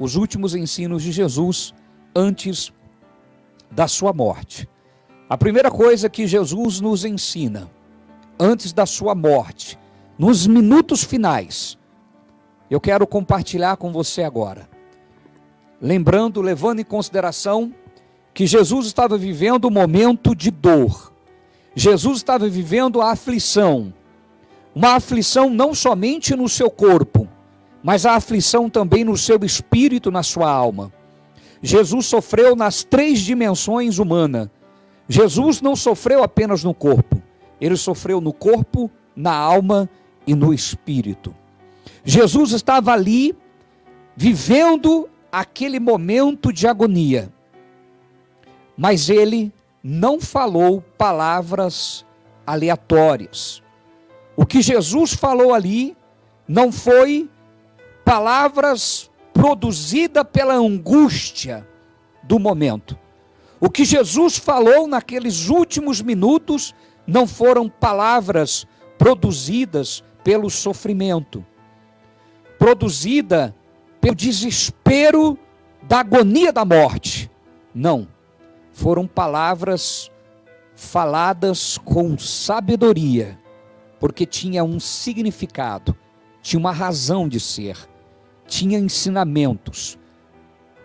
os últimos ensinos de Jesus antes da sua morte. A primeira coisa que Jesus nos ensina antes da sua morte, nos minutos finais, eu quero compartilhar com você agora. Lembrando, levando em consideração que Jesus estava vivendo um momento de dor. Jesus estava vivendo a aflição. Uma aflição não somente no seu corpo, mas a aflição também no seu espírito, na sua alma. Jesus sofreu nas três dimensões humanas. Jesus não sofreu apenas no corpo, ele sofreu no corpo, na alma e no espírito. Jesus estava ali vivendo aquele momento de agonia, mas ele não falou palavras aleatórias. O que Jesus falou ali não foi palavras produzidas pela angústia do momento. O que Jesus falou naqueles últimos minutos não foram palavras produzidas pelo sofrimento, produzida pelo desespero da agonia da morte. Não. Foram palavras faladas com sabedoria, porque tinha um significado, tinha uma razão de ser, tinha ensinamentos.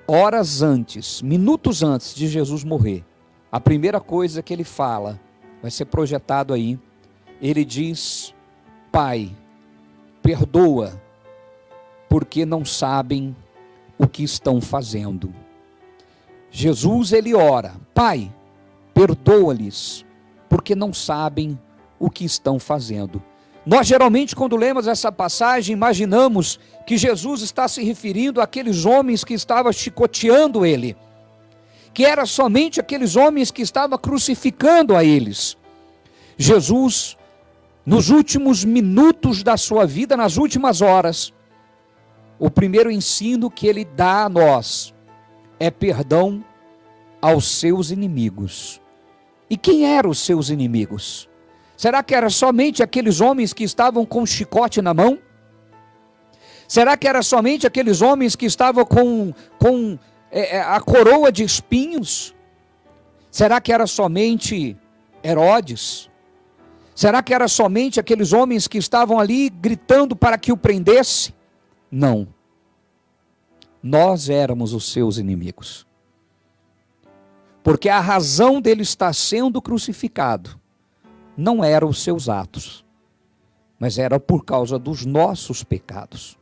Horas antes, minutos antes de Jesus morrer, a primeira coisa que ele fala, vai ser projetado aí, ele diz: Pai, perdoa, porque não sabem o que estão fazendo. Jesus ele ora: Pai, perdoa-lhes, porque não sabem o que estão fazendo. Nós geralmente, quando lemos essa passagem, imaginamos que Jesus está se referindo àqueles homens que estavam chicoteando ele, que era somente aqueles homens que estavam crucificando a eles. Jesus, nos últimos minutos da sua vida, nas últimas horas, o primeiro ensino que ele dá a nós é perdão aos seus inimigos. E quem eram os seus inimigos? Será que era somente aqueles homens que estavam com chicote na mão? Será que era somente aqueles homens que estavam com, com é, é, a coroa de espinhos? Será que era somente Herodes? Será que era somente aqueles homens que estavam ali gritando para que o prendesse? Não. Nós éramos os seus inimigos. Porque a razão dele estar sendo crucificado não eram os seus atos, mas era por causa dos nossos pecados.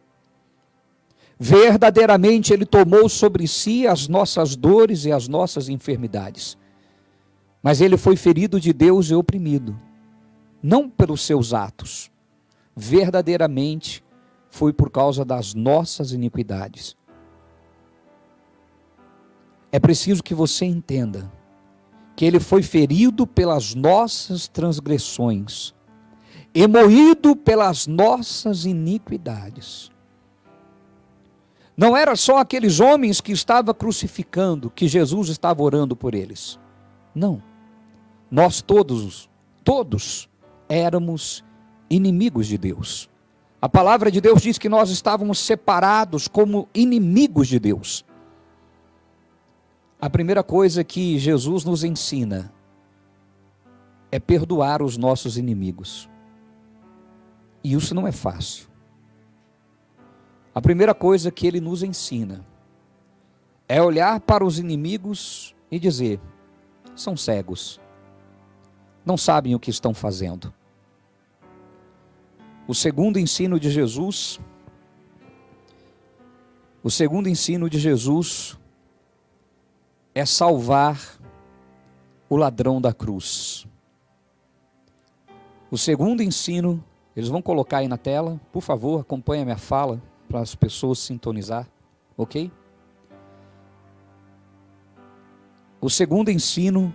Verdadeiramente ele tomou sobre si as nossas dores e as nossas enfermidades. Mas ele foi ferido de Deus e oprimido, não pelos seus atos. Verdadeiramente foi por causa das nossas iniquidades. É preciso que você entenda que ele foi ferido pelas nossas transgressões e moído pelas nossas iniquidades. Não era só aqueles homens que estava crucificando, que Jesus estava orando por eles. Não. Nós todos, todos éramos inimigos de Deus. A palavra de Deus diz que nós estávamos separados como inimigos de Deus. A primeira coisa que Jesus nos ensina é perdoar os nossos inimigos. E isso não é fácil. A primeira coisa que ele nos ensina é olhar para os inimigos e dizer: são cegos, não sabem o que estão fazendo. O segundo ensino de Jesus, o segundo ensino de Jesus é salvar o ladrão da cruz. O segundo ensino, eles vão colocar aí na tela, por favor, acompanhe a minha fala para as pessoas sintonizar, ok? O segundo ensino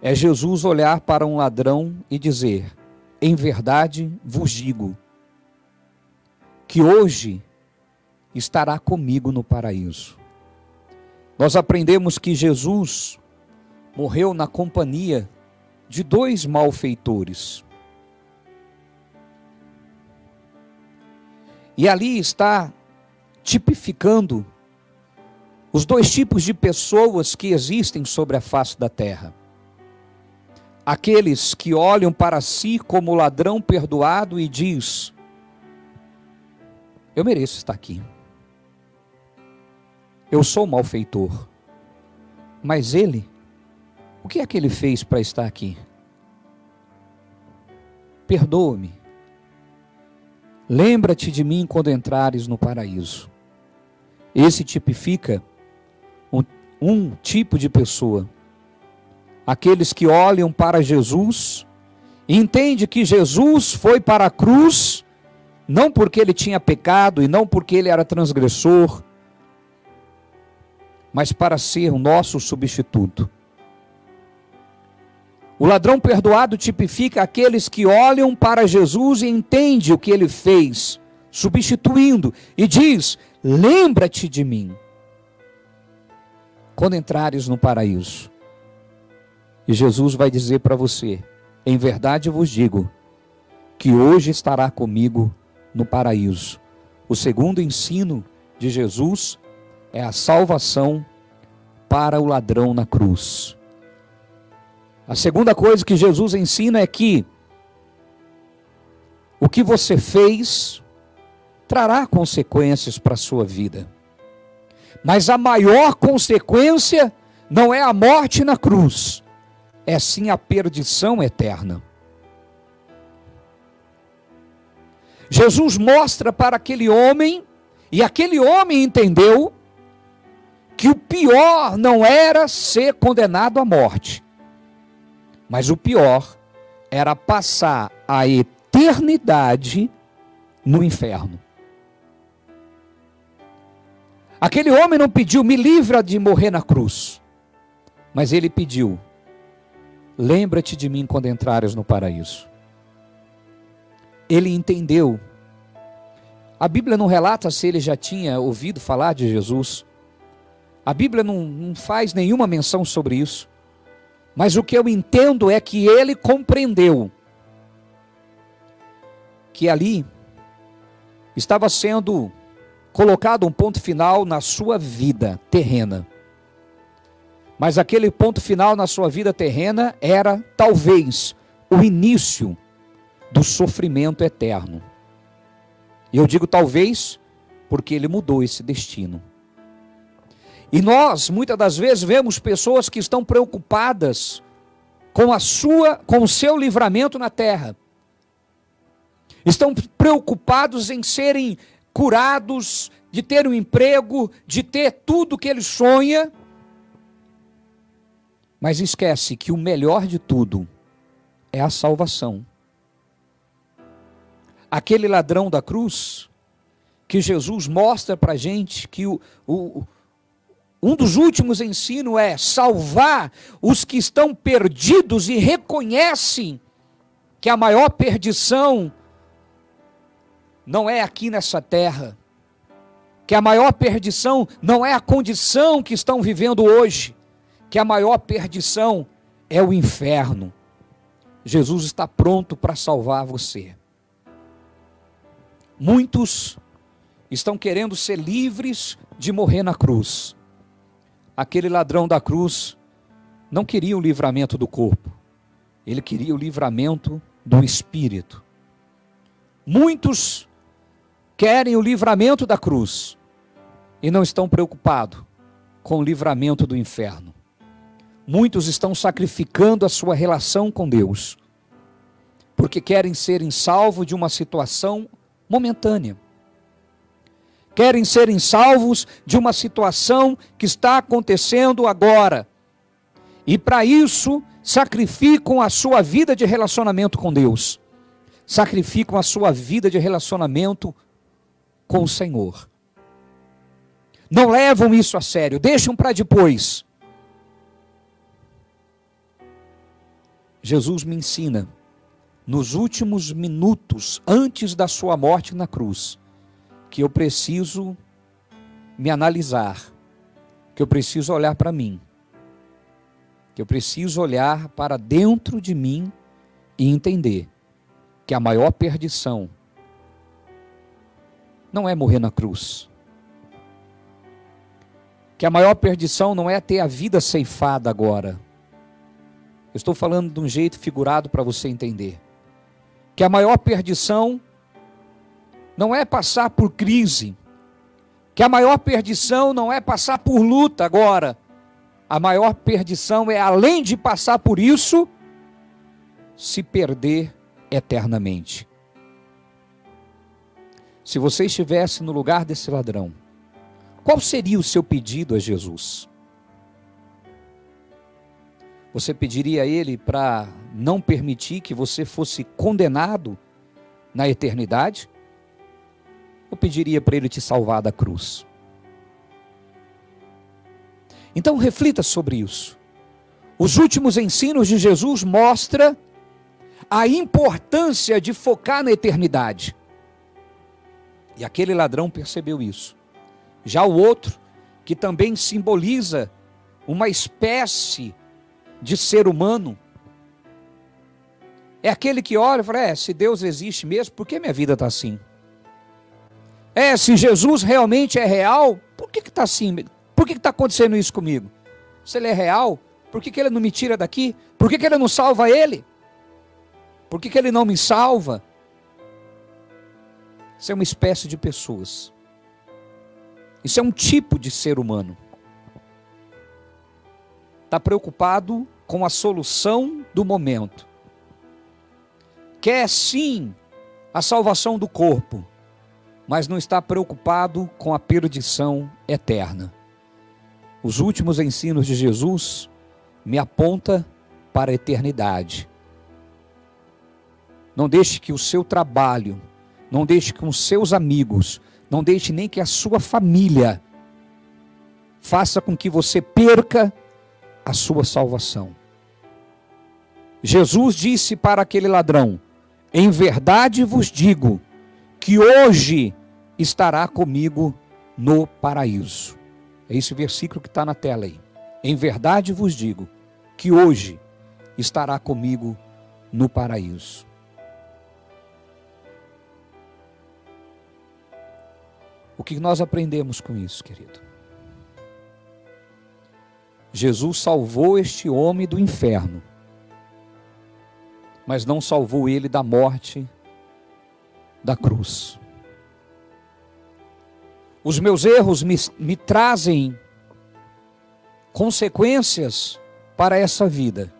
é Jesus olhar para um ladrão e dizer: Em verdade vos digo, que hoje estará comigo no paraíso. Nós aprendemos que Jesus morreu na companhia de dois malfeitores. E ali está tipificando os dois tipos de pessoas que existem sobre a face da terra. Aqueles que olham para si como ladrão perdoado e diz: Eu mereço estar aqui. Eu sou malfeitor. Mas ele, o que é que ele fez para estar aqui? Perdoa-me. Lembra-te de mim quando entrares no paraíso. Esse tipifica um, um tipo de pessoa. Aqueles que olham para Jesus, entende que Jesus foi para a cruz, não porque ele tinha pecado e não porque ele era transgressor, mas para ser o nosso substituto. O ladrão perdoado tipifica aqueles que olham para Jesus e entendem o que ele fez, substituindo, e diz: Lembra-te de mim quando entrares no paraíso. E Jesus vai dizer para você: Em verdade vos digo, que hoje estará comigo no paraíso. O segundo ensino de Jesus é a salvação para o ladrão na cruz. A segunda coisa que Jesus ensina é que o que você fez trará consequências para a sua vida. Mas a maior consequência não é a morte na cruz, é sim a perdição eterna. Jesus mostra para aquele homem, e aquele homem entendeu, pior não era ser condenado à morte, mas o pior era passar a eternidade no inferno. Aquele homem não pediu, me livra de morrer na cruz. Mas ele pediu, lembra-te de mim quando entrares no paraíso. Ele entendeu. A Bíblia não relata se ele já tinha ouvido falar de Jesus. A Bíblia não, não faz nenhuma menção sobre isso. Mas o que eu entendo é que ele compreendeu que ali estava sendo colocado um ponto final na sua vida terrena. Mas aquele ponto final na sua vida terrena era talvez o início do sofrimento eterno. E eu digo talvez porque ele mudou esse destino. E nós, muitas das vezes, vemos pessoas que estão preocupadas com a sua, com o seu livramento na terra. Estão preocupados em serem curados, de ter um emprego, de ter tudo que ele sonha. Mas esquece que o melhor de tudo é a salvação. Aquele ladrão da cruz, que Jesus mostra para a gente que o, o, um dos últimos ensinos é salvar os que estão perdidos e reconhecem que a maior perdição não é aqui nessa terra, que a maior perdição não é a condição que estão vivendo hoje, que a maior perdição é o inferno. Jesus está pronto para salvar você. Muitos estão querendo ser livres de morrer na cruz aquele ladrão da cruz não queria o livramento do corpo, ele queria o livramento do espírito. Muitos querem o livramento da cruz e não estão preocupados com o livramento do inferno. Muitos estão sacrificando a sua relação com Deus, porque querem serem salvos de uma situação momentânea querem serem salvos de uma situação que está acontecendo agora. E para isso, sacrificam a sua vida de relacionamento com Deus, sacrificam a sua vida de relacionamento com o Senhor. Não levam isso a sério, deixam para depois. Jesus me ensina, nos últimos minutos antes da sua morte na cruz, que eu preciso me analisar, que eu preciso olhar para mim, que eu preciso olhar para dentro de mim e entender que a maior perdição não é morrer na cruz. que a maior perdição não é ter a vida ceifada agora. Eu estou falando de um jeito figurado para você entender. Que a maior perdição não é passar por crise. Que a maior perdição não é passar por luta agora. A maior perdição é, além de passar por isso, se perder eternamente. Se você estivesse no lugar desse ladrão, qual seria o seu pedido a Jesus? Você pediria a ele para não permitir que você fosse condenado na eternidade? Ou pediria para ele te salvar da cruz? Então reflita sobre isso. Os últimos ensinos de Jesus mostram a importância de focar na eternidade. E aquele ladrão percebeu isso. Já o outro, que também simboliza uma espécie de ser humano, é aquele que olha e fala: é, se Deus existe mesmo, por que minha vida está assim? É, se Jesus realmente é real, por que está assim? Por que está acontecendo isso comigo? Se ele é real, por que, que ele não me tira daqui? Por que, que ele não salva ele? Por que, que ele não me salva? Isso é uma espécie de pessoas. Isso é um tipo de ser humano. Está preocupado com a solução do momento. Quer sim a salvação do corpo, mas não está preocupado com a perdição eterna. Os últimos ensinos de Jesus me aponta para a eternidade. Não deixe que o seu trabalho não deixe que os seus amigos, não deixe nem que a sua família faça com que você perca a sua salvação. Jesus disse para aquele ladrão: Em verdade vos digo que hoje estará comigo no paraíso. É esse versículo que está na tela aí. Em verdade vos digo que hoje estará comigo no paraíso. O que nós aprendemos com isso, querido? Jesus salvou este homem do inferno, mas não salvou ele da morte da cruz. Os meus erros me, me trazem consequências para essa vida.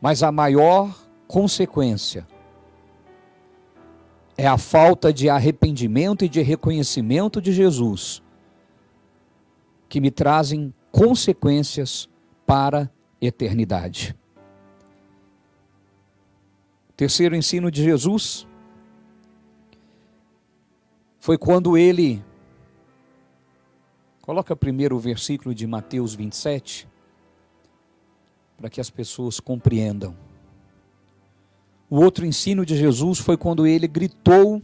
Mas a maior consequência é a falta de arrependimento e de reconhecimento de Jesus que me trazem consequências para a eternidade. Terceiro ensino de Jesus foi quando ele Coloca primeiro o versículo de Mateus 27 para que as pessoas compreendam. O outro ensino de Jesus foi quando ele gritou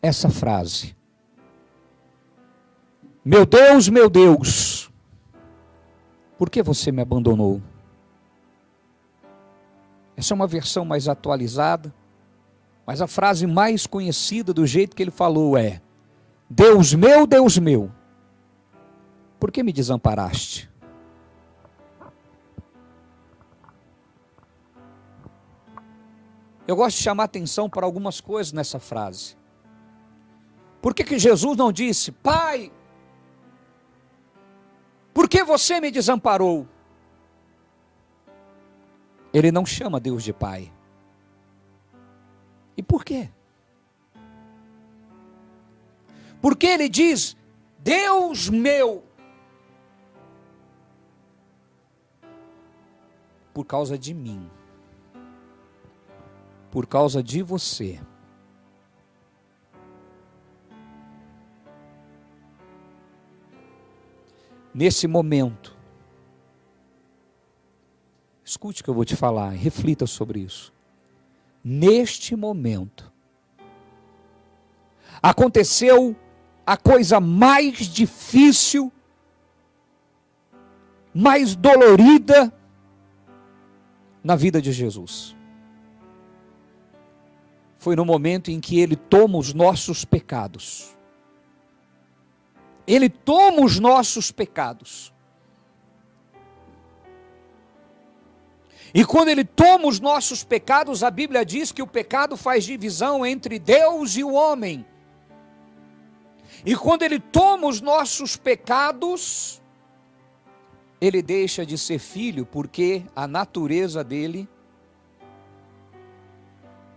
essa frase: Meu Deus, meu Deus, por que você me abandonou? Essa é uma versão mais atualizada, mas a frase mais conhecida do jeito que ele falou é: Deus meu, Deus meu, por que me desamparaste? Eu gosto de chamar atenção para algumas coisas nessa frase. Por que, que Jesus não disse, Pai, por que você me desamparou? Ele não chama Deus de Pai. E por quê? Porque ele diz, Deus meu. Por causa de mim por causa de você. Nesse momento, escute o que eu vou te falar, reflita sobre isso. Neste momento, aconteceu a coisa mais difícil, mais dolorida na vida de Jesus foi no momento em que ele toma os nossos pecados. Ele toma os nossos pecados. E quando ele toma os nossos pecados, a Bíblia diz que o pecado faz divisão entre Deus e o homem. E quando ele toma os nossos pecados, ele deixa de ser filho, porque a natureza dele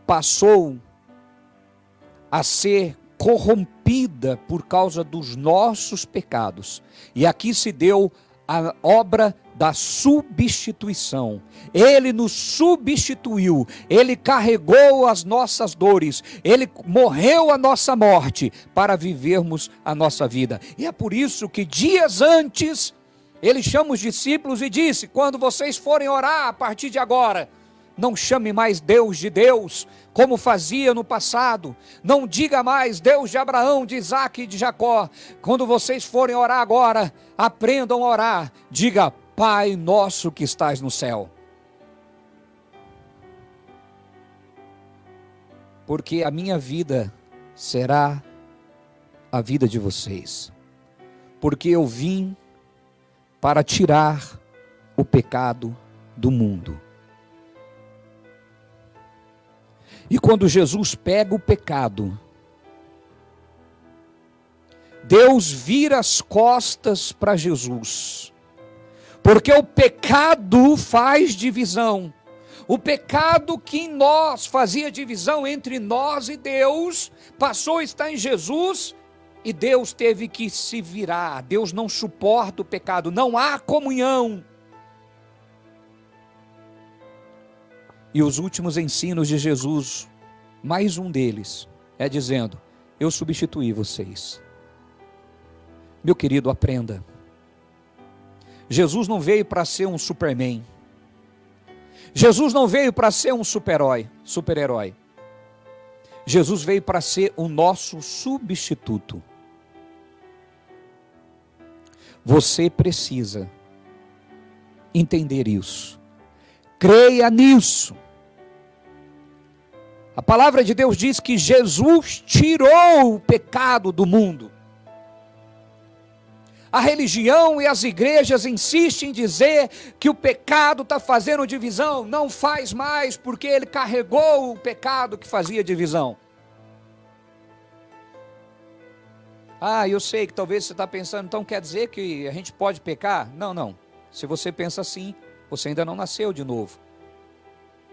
passou a ser corrompida por causa dos nossos pecados. E aqui se deu a obra da substituição. Ele nos substituiu, ele carregou as nossas dores, ele morreu a nossa morte para vivermos a nossa vida. E é por isso que dias antes ele chama os discípulos e disse: Quando vocês forem orar a partir de agora, não chame mais Deus de Deus, como fazia no passado. Não diga mais Deus de Abraão, de Isaac e de Jacó. Quando vocês forem orar agora, aprendam a orar. Diga, Pai nosso que estás no céu. Porque a minha vida será a vida de vocês. Porque eu vim para tirar o pecado do mundo. E quando Jesus pega o pecado, Deus vira as costas para Jesus, porque o pecado faz divisão. O pecado que em nós fazia divisão entre nós e Deus, passou a estar em Jesus e Deus teve que se virar. Deus não suporta o pecado, não há comunhão. E os últimos ensinos de Jesus, mais um deles, é dizendo: Eu substituí vocês. Meu querido, aprenda. Jesus não veio para ser um superman. Jesus não veio para ser um super-herói, super-herói. Jesus veio para ser o nosso substituto. Você precisa entender isso. Creia nisso. A palavra de Deus diz que Jesus tirou o pecado do mundo. A religião e as igrejas insistem em dizer que o pecado está fazendo divisão. Não faz mais, porque ele carregou o pecado que fazia divisão. Ah, eu sei que talvez você está pensando, então quer dizer que a gente pode pecar? Não, não. Se você pensa assim, você ainda não nasceu de novo.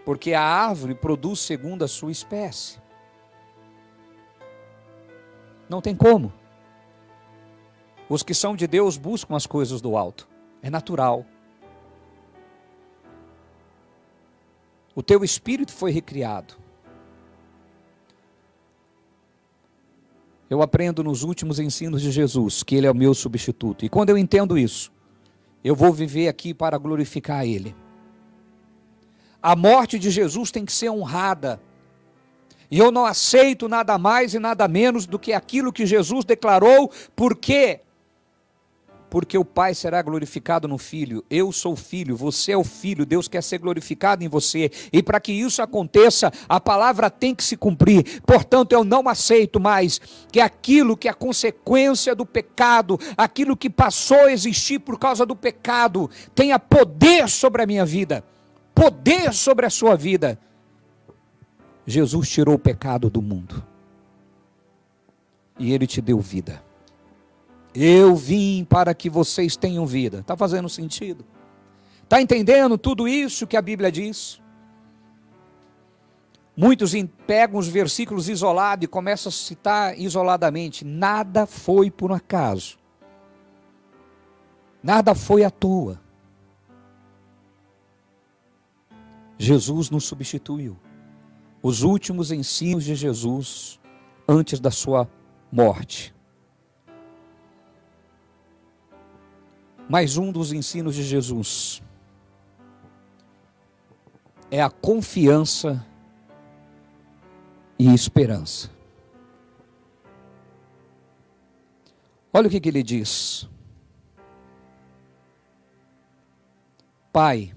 Porque a árvore produz segundo a sua espécie. Não tem como. Os que são de Deus buscam as coisas do alto. É natural. O teu espírito foi recriado. Eu aprendo nos últimos ensinos de Jesus que Ele é o meu substituto. E quando eu entendo isso, eu vou viver aqui para glorificar Ele. A morte de Jesus tem que ser honrada. E eu não aceito nada mais e nada menos do que aquilo que Jesus declarou, porque porque o Pai será glorificado no Filho. Eu sou filho, você é o filho, Deus quer ser glorificado em você. E para que isso aconteça, a palavra tem que se cumprir. Portanto, eu não aceito mais que aquilo que é a consequência do pecado, aquilo que passou a existir por causa do pecado, tenha poder sobre a minha vida, poder sobre a sua vida. Jesus tirou o pecado do mundo. E ele te deu vida. Eu vim para que vocês tenham vida. Está fazendo sentido? Está entendendo tudo isso que a Bíblia diz? Muitos pegam os versículos isolados e começam a citar isoladamente. Nada foi por um acaso. Nada foi à toa. Jesus nos substituiu. Os últimos ensinos de Jesus antes da sua morte. Mais um dos ensinos de Jesus é a confiança e esperança. Olha o que, que ele diz. Pai,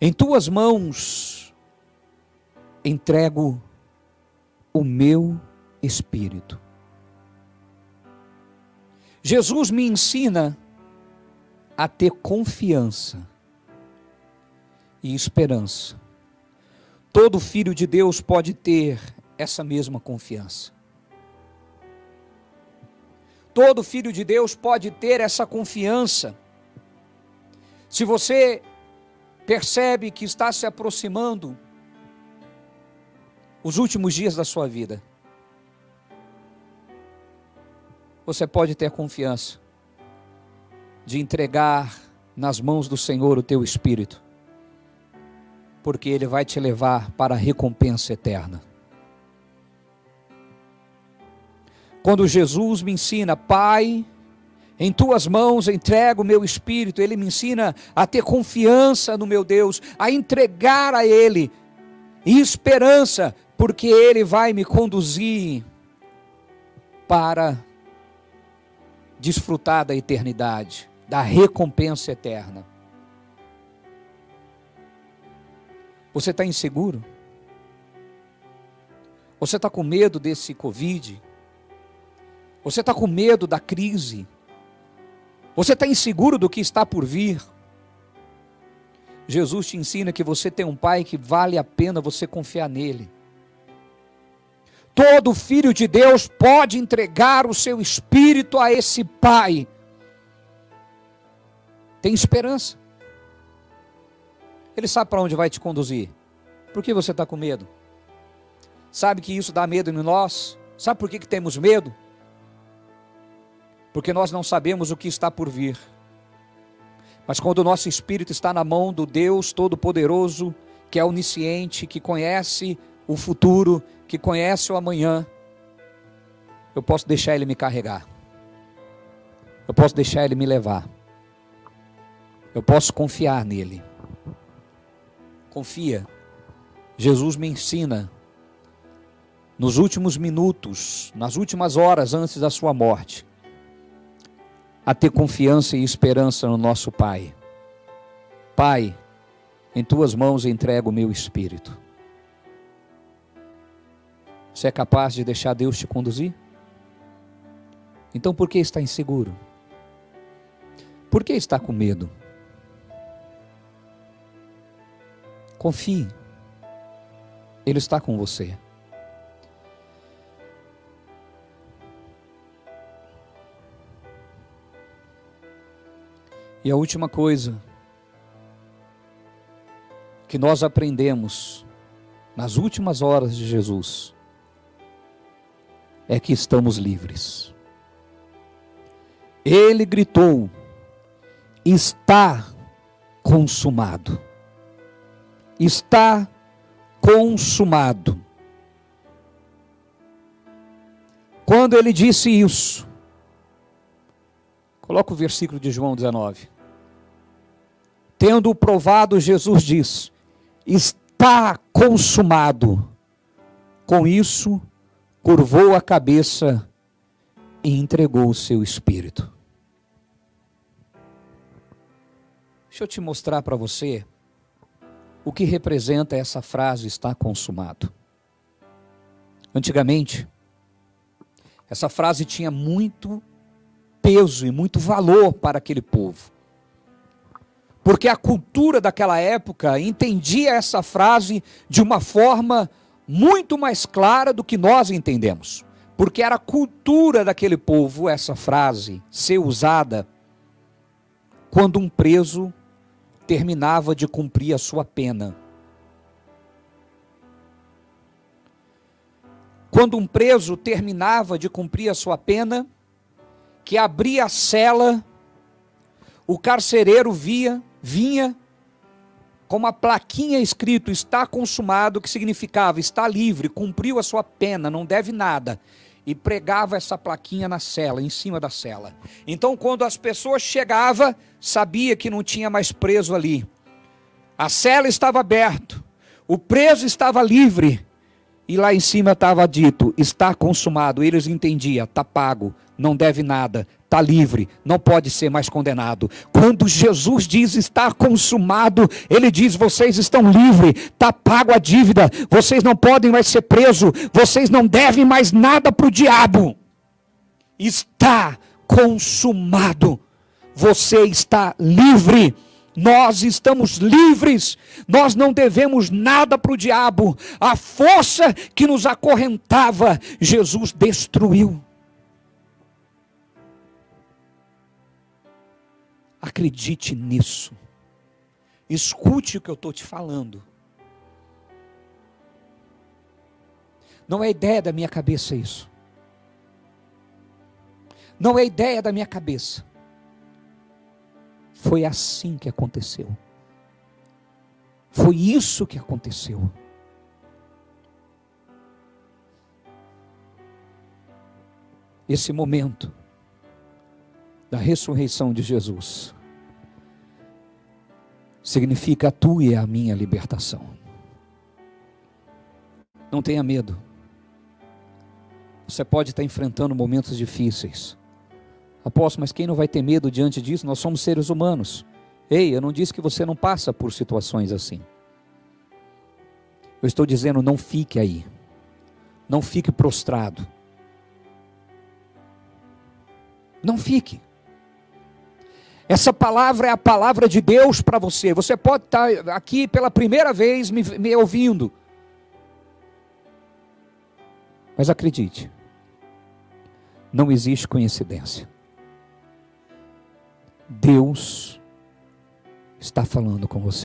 em tuas mãos entrego o meu espírito. Jesus me ensina a ter confiança e esperança. Todo filho de Deus pode ter essa mesma confiança. Todo filho de Deus pode ter essa confiança. Se você percebe que está se aproximando os últimos dias da sua vida, você pode ter confiança de entregar nas mãos do Senhor o teu espírito, porque Ele vai te levar para a recompensa eterna. Quando Jesus me ensina, Pai, em tuas mãos entrego o meu espírito, Ele me ensina a ter confiança no meu Deus, a entregar a Ele, e esperança, porque Ele vai me conduzir para desfrutar da eternidade da recompensa eterna. Você está inseguro? Você está com medo desse Covid? Você está com medo da crise? Você está inseguro do que está por vir? Jesus te ensina que você tem um pai que vale a pena você confiar nele. Todo filho de Deus pode entregar o seu espírito a esse pai tem esperança. Ele sabe para onde vai te conduzir. Por que você está com medo? Sabe que isso dá medo em nós? Sabe por que, que temos medo? Porque nós não sabemos o que está por vir. Mas quando o nosso espírito está na mão do Deus Todo-Poderoso, que é onisciente, que conhece o futuro, que conhece o amanhã, eu posso deixar Ele me carregar. Eu posso deixar Ele me levar. Eu posso confiar nele. Confia. Jesus me ensina nos últimos minutos, nas últimas horas antes da sua morte, a ter confiança e esperança no nosso Pai. Pai, em tuas mãos entrego o meu espírito. Você é capaz de deixar Deus te conduzir? Então por que está inseguro? Por que está com medo? Confie. Ele está com você. E a última coisa que nós aprendemos nas últimas horas de Jesus é que estamos livres. Ele gritou: Está consumado está consumado. Quando ele disse isso, coloca o versículo de João 19. Tendo provado, Jesus diz: Está consumado. Com isso, curvou a cabeça e entregou o seu espírito. Deixa eu te mostrar para você o que representa essa frase está consumado. Antigamente, essa frase tinha muito peso e muito valor para aquele povo. Porque a cultura daquela época entendia essa frase de uma forma muito mais clara do que nós entendemos. Porque era cultura daquele povo essa frase ser usada quando um preso terminava de cumprir a sua pena. Quando um preso terminava de cumprir a sua pena, que abria a cela, o carcereiro via, vinha com uma plaquinha escrito está consumado, que significava está livre, cumpriu a sua pena, não deve nada e pregava essa plaquinha na cela, em cima da cela. Então, quando as pessoas chegavam, sabia que não tinha mais preso ali. A cela estava aberta, o preso estava livre, e lá em cima estava dito: está consumado. Eles entendiam, está pago, não deve nada, está livre, não pode ser mais condenado. Quando Jesus diz está consumado, ele diz: vocês estão livres, está pago a dívida, vocês não podem mais ser presos, vocês não devem mais nada para o diabo. Está consumado. Você está livre. Nós estamos livres, nós não devemos nada para o diabo. A força que nos acorrentava, Jesus destruiu. Acredite nisso. Escute o que eu estou te falando. Não é ideia da minha cabeça isso. Não é ideia da minha cabeça. Foi assim que aconteceu. Foi isso que aconteceu. Esse momento da ressurreição de Jesus significa a tua e a minha libertação. Não tenha medo. Você pode estar enfrentando momentos difíceis. Apóstolo, mas quem não vai ter medo diante disso? Nós somos seres humanos. Ei, eu não disse que você não passa por situações assim. Eu estou dizendo, não fique aí. Não fique prostrado. Não fique. Essa palavra é a palavra de Deus para você. Você pode estar aqui pela primeira vez me, me ouvindo. Mas acredite, não existe coincidência. Deus está falando com você.